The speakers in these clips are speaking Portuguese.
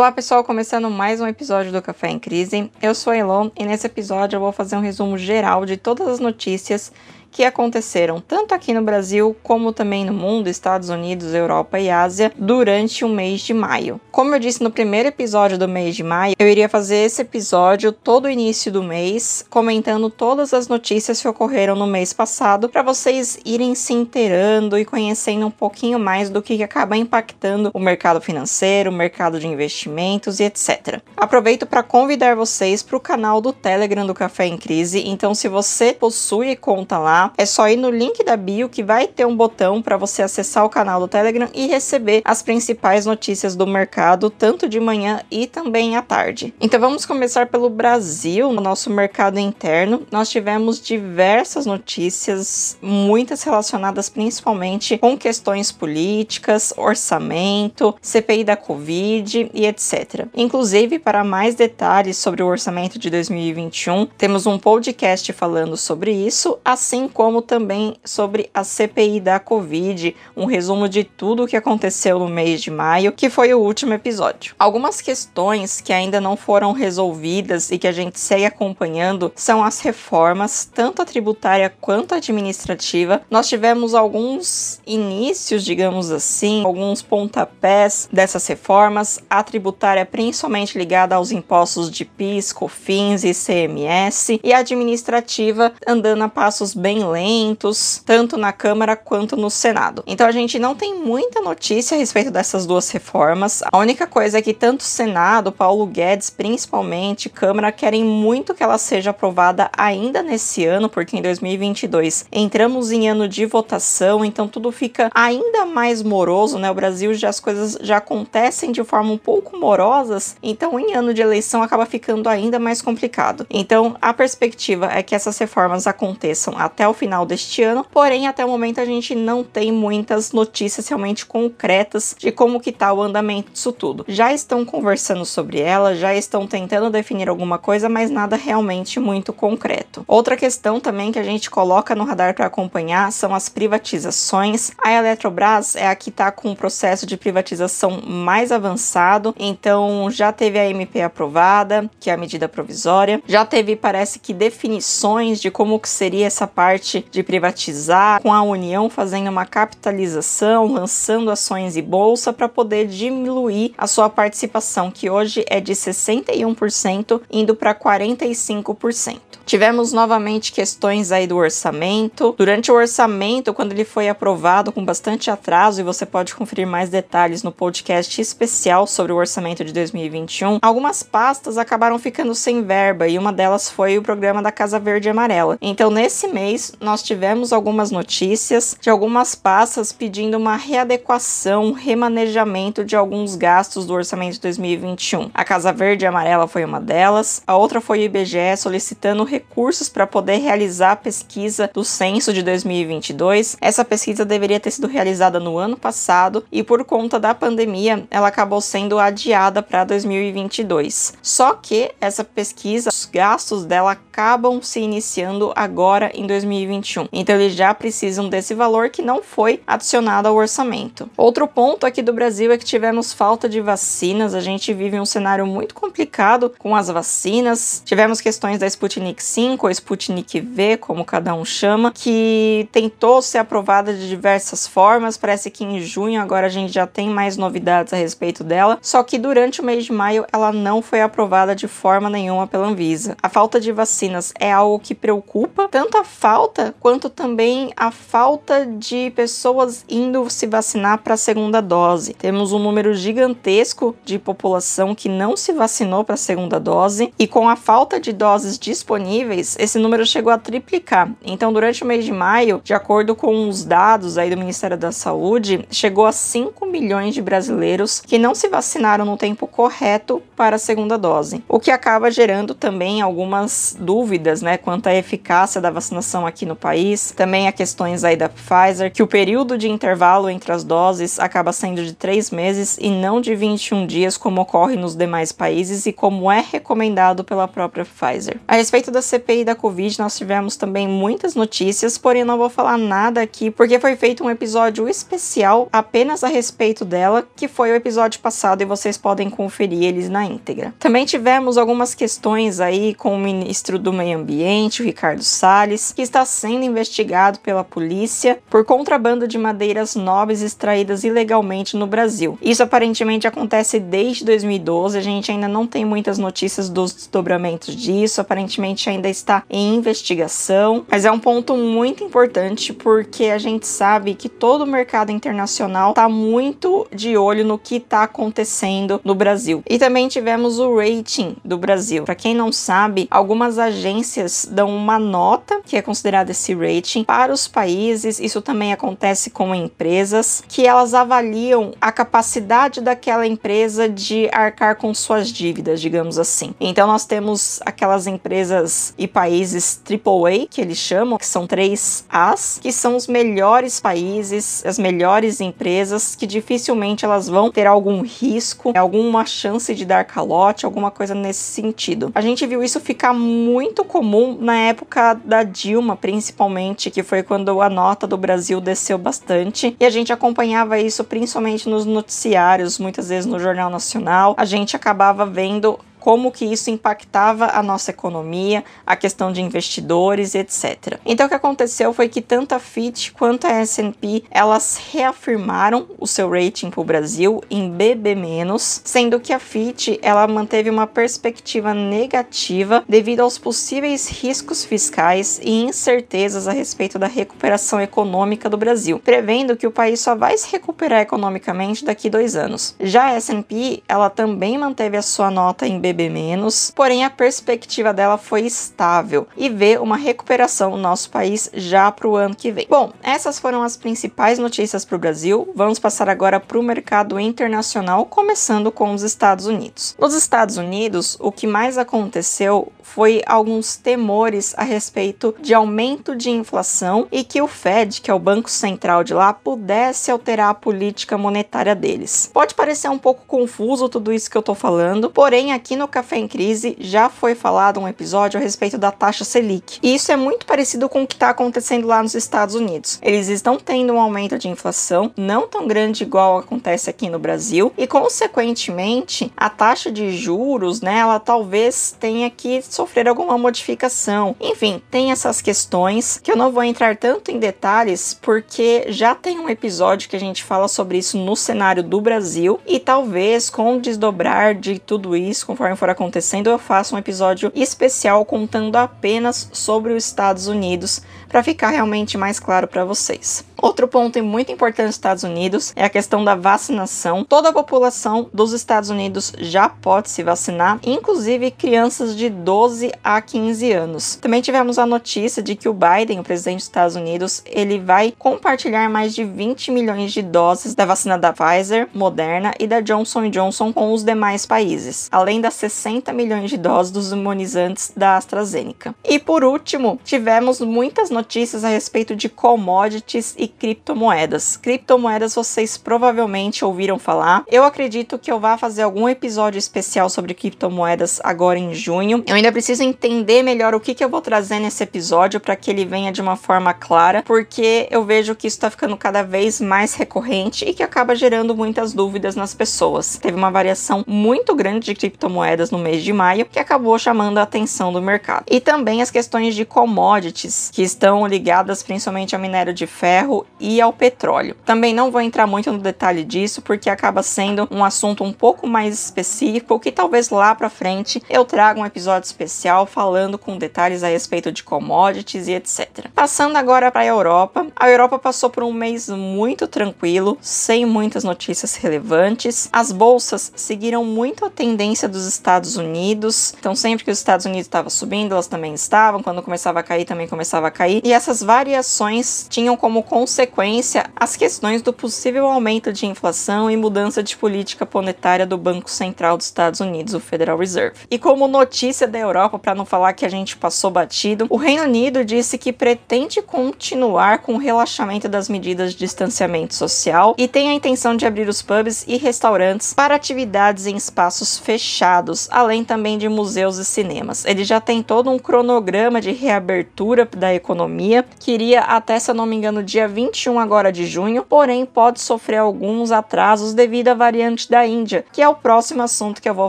Olá pessoal, começando mais um episódio do Café em Crise. Eu sou a Elon e nesse episódio eu vou fazer um resumo geral de todas as notícias que aconteceram tanto aqui no Brasil como também no mundo, Estados Unidos, Europa e Ásia, durante o mês de maio. Como eu disse no primeiro episódio do mês de maio, eu iria fazer esse episódio todo o início do mês, comentando todas as notícias que ocorreram no mês passado, para vocês irem se inteirando e conhecendo um pouquinho mais do que acaba impactando o mercado financeiro, o mercado de investimentos e etc. Aproveito para convidar vocês para o canal do Telegram do Café em Crise, então se você possui conta lá, é só ir no link da bio que vai ter um botão para você acessar o canal do Telegram e receber as principais notícias do mercado, tanto de manhã e também à tarde. Então vamos começar pelo Brasil, no nosso mercado interno. Nós tivemos diversas notícias, muitas relacionadas principalmente com questões políticas, orçamento, CPI da Covid e etc. Inclusive, para mais detalhes sobre o orçamento de 2021, temos um podcast falando sobre isso, assim como também sobre a CPI da Covid, um resumo de tudo o que aconteceu no mês de maio, que foi o último episódio. Algumas questões que ainda não foram resolvidas e que a gente segue acompanhando são as reformas, tanto a tributária quanto a administrativa. Nós tivemos alguns inícios, digamos assim, alguns pontapés dessas reformas, a tributária principalmente ligada aos impostos de PIS, COFINS e CMS, e a administrativa andando a passos bem lentos, tanto na Câmara quanto no Senado. Então a gente não tem muita notícia a respeito dessas duas reformas. A única coisa é que tanto o Senado, Paulo Guedes, principalmente, Câmara, querem muito que ela seja aprovada ainda nesse ano, porque em 2022 entramos em ano de votação, então tudo fica ainda mais moroso, né? O Brasil já as coisas já acontecem de forma um pouco morosas, então em ano de eleição acaba ficando ainda mais complicado. Então a perspectiva é que essas reformas aconteçam até o final deste ano, porém até o momento a gente não tem muitas notícias realmente concretas de como que tá o andamento disso tudo. Já estão conversando sobre ela, já estão tentando definir alguma coisa, mas nada realmente muito concreto. Outra questão também que a gente coloca no radar para acompanhar são as privatizações. A Eletrobras é a que está com o processo de privatização mais avançado, então já teve a MP aprovada, que é a medida provisória, já teve parece que definições de como que seria essa parte parte de privatizar, com a União fazendo uma capitalização, lançando ações e bolsa para poder diminuir a sua participação, que hoje é de 61%, indo para 45%. Tivemos novamente questões aí do orçamento. Durante o orçamento, quando ele foi aprovado com bastante atraso, e você pode conferir mais detalhes no podcast especial sobre o orçamento de 2021, algumas pastas acabaram ficando sem verba e uma delas foi o programa da Casa Verde e Amarela. Então, nesse mês, nós tivemos algumas notícias de algumas pastas pedindo uma readequação, remanejamento de alguns gastos do orçamento de 2021. A Casa Verde e Amarela foi uma delas, a outra foi o IBGE solicitando recursos para poder realizar a pesquisa do censo de 2022. Essa pesquisa deveria ter sido realizada no ano passado e por conta da pandemia, ela acabou sendo adiada para 2022. Só que essa pesquisa, os gastos dela acabam se iniciando agora em 2021. Então eles já precisam desse valor que não foi adicionado ao orçamento. Outro ponto aqui do Brasil é que tivemos falta de vacinas. A gente vive um cenário muito complicado com as vacinas. Tivemos questões da Sputnik 5 ou Sputnik V, como cada um chama, que tentou ser aprovada de diversas formas. Parece que em junho agora a gente já tem mais novidades a respeito dela. Só que durante o mês de maio ela não foi aprovada de forma nenhuma pela Anvisa. A falta de vacinas é algo que preocupa, tanto a falta quanto também a falta de pessoas indo se vacinar para a segunda dose. Temos um número gigantesco de população que não se vacinou para a segunda dose e com a falta de doses disponíveis disponíveis, esse número chegou a triplicar. Então, durante o mês de maio, de acordo com os dados aí do Ministério da Saúde, chegou a 5 milhões de brasileiros que não se vacinaram no tempo correto para a segunda dose, o que acaba gerando também algumas dúvidas, né, quanto à eficácia da vacinação aqui no país. Também há questões aí da Pfizer, que o período de intervalo entre as doses acaba sendo de três meses e não de 21 dias, como ocorre nos demais países e como é recomendado pela própria Pfizer. A respeito da CPI da Covid, nós tivemos também muitas notícias, porém não vou falar nada aqui porque foi feito um episódio especial apenas a respeito dela, que foi o episódio passado e vocês podem conferir eles na íntegra. Também tivemos algumas questões aí com o ministro do Meio Ambiente, o Ricardo Salles, que está sendo investigado pela polícia por contrabando de madeiras nobres extraídas ilegalmente no Brasil. Isso aparentemente acontece desde 2012, a gente ainda não tem muitas notícias dos desdobramentos disso, aparentemente ainda está em investigação, mas é um ponto muito importante porque a gente sabe que todo o mercado internacional está muito de olho no que está acontecendo no Brasil. E também tivemos o rating do Brasil. Para quem não sabe, algumas agências dão uma nota, que é considerada esse rating, para os países. Isso também acontece com empresas, que elas avaliam a capacidade daquela empresa de arcar com suas dívidas, digamos assim. Então nós temos aquelas empresas e países AAA, que eles chamam, que são três As, que são os melhores países, as melhores empresas, que dificilmente elas vão ter algum risco, alguma chance de dar calote, alguma coisa nesse sentido. A gente viu isso ficar muito comum na época da Dilma, principalmente, que foi quando a nota do Brasil desceu bastante, e a gente acompanhava isso principalmente nos noticiários, muitas vezes no Jornal Nacional. A gente acabava vendo como que isso impactava a nossa economia, a questão de investidores, etc. Então o que aconteceu foi que tanto a Fitch quanto a S&P elas reafirmaram o seu rating para o Brasil em BB-, sendo que a Fitch ela manteve uma perspectiva negativa devido aos possíveis riscos fiscais e incertezas a respeito da recuperação econômica do Brasil, prevendo que o país só vai se recuperar economicamente daqui dois anos. Já a S&P ela também manteve a sua nota em BB menos, porém a perspectiva dela foi estável e vê uma recuperação no nosso país já para o ano que vem. Bom, essas foram as principais notícias para o Brasil. Vamos passar agora para o mercado internacional, começando com os Estados Unidos. Nos Estados Unidos, o que mais aconteceu foi alguns temores a respeito de aumento de inflação e que o Fed, que é o banco central de lá, pudesse alterar a política monetária deles. Pode parecer um pouco confuso tudo isso que eu estou falando, porém aqui no Café em Crise já foi falado um episódio a respeito da taxa Selic. E isso é muito parecido com o que está acontecendo lá nos Estados Unidos. Eles estão tendo um aumento de inflação não tão grande igual acontece aqui no Brasil e consequentemente a taxa de juros, né, ela talvez tenha que sofrer alguma modificação. Enfim, tem essas questões que eu não vou entrar tanto em detalhes porque já tem um episódio que a gente fala sobre isso no cenário do Brasil e talvez com o desdobrar de tudo isso, conforme for acontecendo, eu faço um episódio especial contando apenas sobre os Estados Unidos para ficar realmente mais claro para vocês. Outro ponto muito importante nos Estados Unidos é a questão da vacinação. Toda a população dos Estados Unidos já pode se vacinar, inclusive crianças de 12 a 15 anos. Também tivemos a notícia de que o Biden, o presidente dos Estados Unidos, ele vai compartilhar mais de 20 milhões de doses da vacina da Pfizer, Moderna e da Johnson Johnson com os demais países, além das 60 milhões de doses dos imunizantes da AstraZeneca. E por último, tivemos muitas notícias a respeito de commodities e criptomoedas. Criptomoedas vocês provavelmente ouviram falar. Eu acredito que eu vá fazer algum episódio especial sobre criptomoedas agora em junho. Eu ainda preciso entender melhor o que, que eu vou trazer nesse episódio para que ele venha de uma forma clara, porque eu vejo que isso está ficando cada vez mais recorrente e que acaba gerando muitas dúvidas nas pessoas. Teve uma variação muito grande de criptomoedas no mês de maio que acabou chamando a atenção do mercado. E também as questões de commodities que estão ligadas principalmente ao minério de ferro e ao petróleo. Também não vou entrar muito no detalhe disso, porque acaba sendo um assunto um pouco mais específico, que talvez lá para frente eu traga um episódio especial falando com detalhes a respeito de commodities e etc. Passando agora para a Europa, a Europa passou por um mês muito tranquilo, sem muitas notícias relevantes. As bolsas seguiram muito a tendência dos Estados Unidos, então sempre que os Estados Unidos estavam subindo, elas também estavam, quando começava a cair, também começava a cair, e essas variações tinham como consequência consequência, as questões do possível aumento de inflação e mudança de política monetária do Banco Central dos Estados Unidos, o Federal Reserve. E como notícia da Europa, para não falar que a gente passou batido, o Reino Unido disse que pretende continuar com o relaxamento das medidas de distanciamento social e tem a intenção de abrir os pubs e restaurantes para atividades em espaços fechados, além também de museus e cinemas. Ele já tem todo um cronograma de reabertura da economia, que iria até, se eu não me engano, dia 21 agora de junho, porém pode sofrer alguns atrasos devido à variante da Índia, que é o próximo assunto que eu vou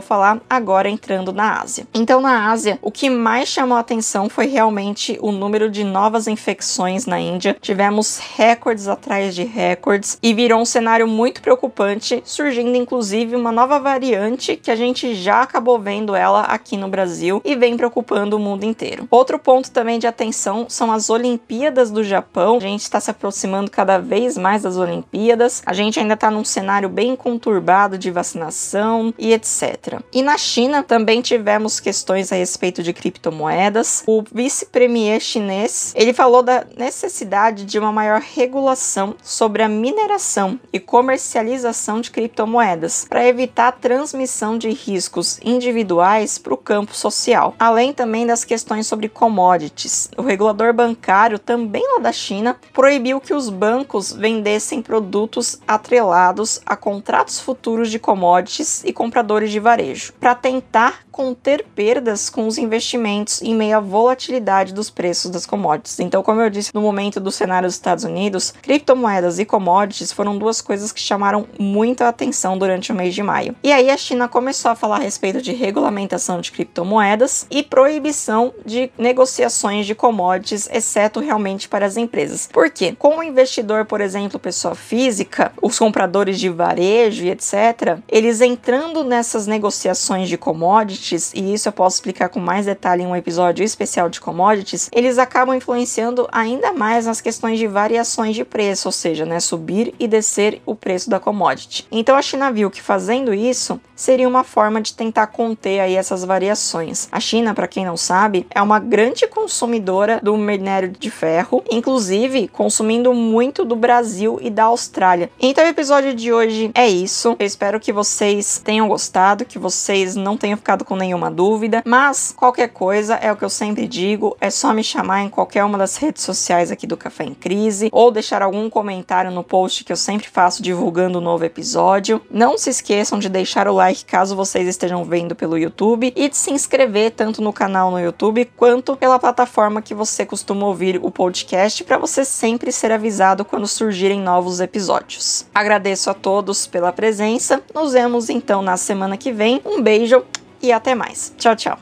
falar agora entrando na Ásia. Então, na Ásia, o que mais chamou a atenção foi realmente o número de novas infecções na Índia. Tivemos recordes atrás de recordes e virou um cenário muito preocupante, surgindo inclusive uma nova variante que a gente já acabou vendo ela aqui no Brasil e vem preocupando o mundo inteiro. Outro ponto também de atenção são as Olimpíadas do Japão. A gente está se aproximando cada vez mais das Olimpíadas. A gente ainda está num cenário bem conturbado de vacinação e etc. E na China também tivemos questões a respeito de criptomoedas. O vice-premier chinês ele falou da necessidade de uma maior regulação sobre a mineração e comercialização de criptomoedas para evitar a transmissão de riscos individuais para o campo social, além também das questões sobre commodities. O regulador bancário, também lá da China, proibiu que os bancos vendessem produtos atrelados a contratos futuros de commodities e compradores de varejo, para tentar conter perdas com os investimentos em meio à volatilidade dos preços das commodities. Então, como eu disse no momento do cenário dos Estados Unidos, criptomoedas e commodities foram duas coisas que chamaram muita atenção durante o mês de maio. E aí a China começou a falar a respeito de regulamentação de criptomoedas e proibição de negociações de commodities, exceto realmente para as empresas. Por quê? Com o investidor, por exemplo, pessoa física, os compradores de varejo e etc., eles entrando nessas negociações de commodities, e isso eu posso explicar com mais detalhe em um episódio especial de commodities, eles acabam influenciando ainda mais nas questões de variações de preço, ou seja, né, subir e descer o preço da commodity. Então a China viu que fazendo isso seria uma forma de tentar conter aí essas variações. A China, para quem não sabe, é uma grande consumidora do minério de ferro, inclusive consumindo muito do Brasil e da Austrália. Então o episódio de hoje é isso. Eu espero que vocês tenham gostado, que vocês não tenham ficado com nenhuma dúvida, mas qualquer coisa é o que eu sempre digo, é só me chamar em qualquer uma das redes sociais aqui do Café em Crise ou deixar algum comentário no post que eu sempre faço divulgando o um novo episódio. Não se esqueçam de deixar o like caso vocês estejam vendo pelo YouTube e de se inscrever tanto no canal no YouTube quanto pela plataforma que você costuma ouvir o podcast para você sempre ser avisado quando surgirem novos episódios. Agradeço a todos pela presença. Nos vemos então na semana que vem. Um beijo e até mais. Tchau, tchau.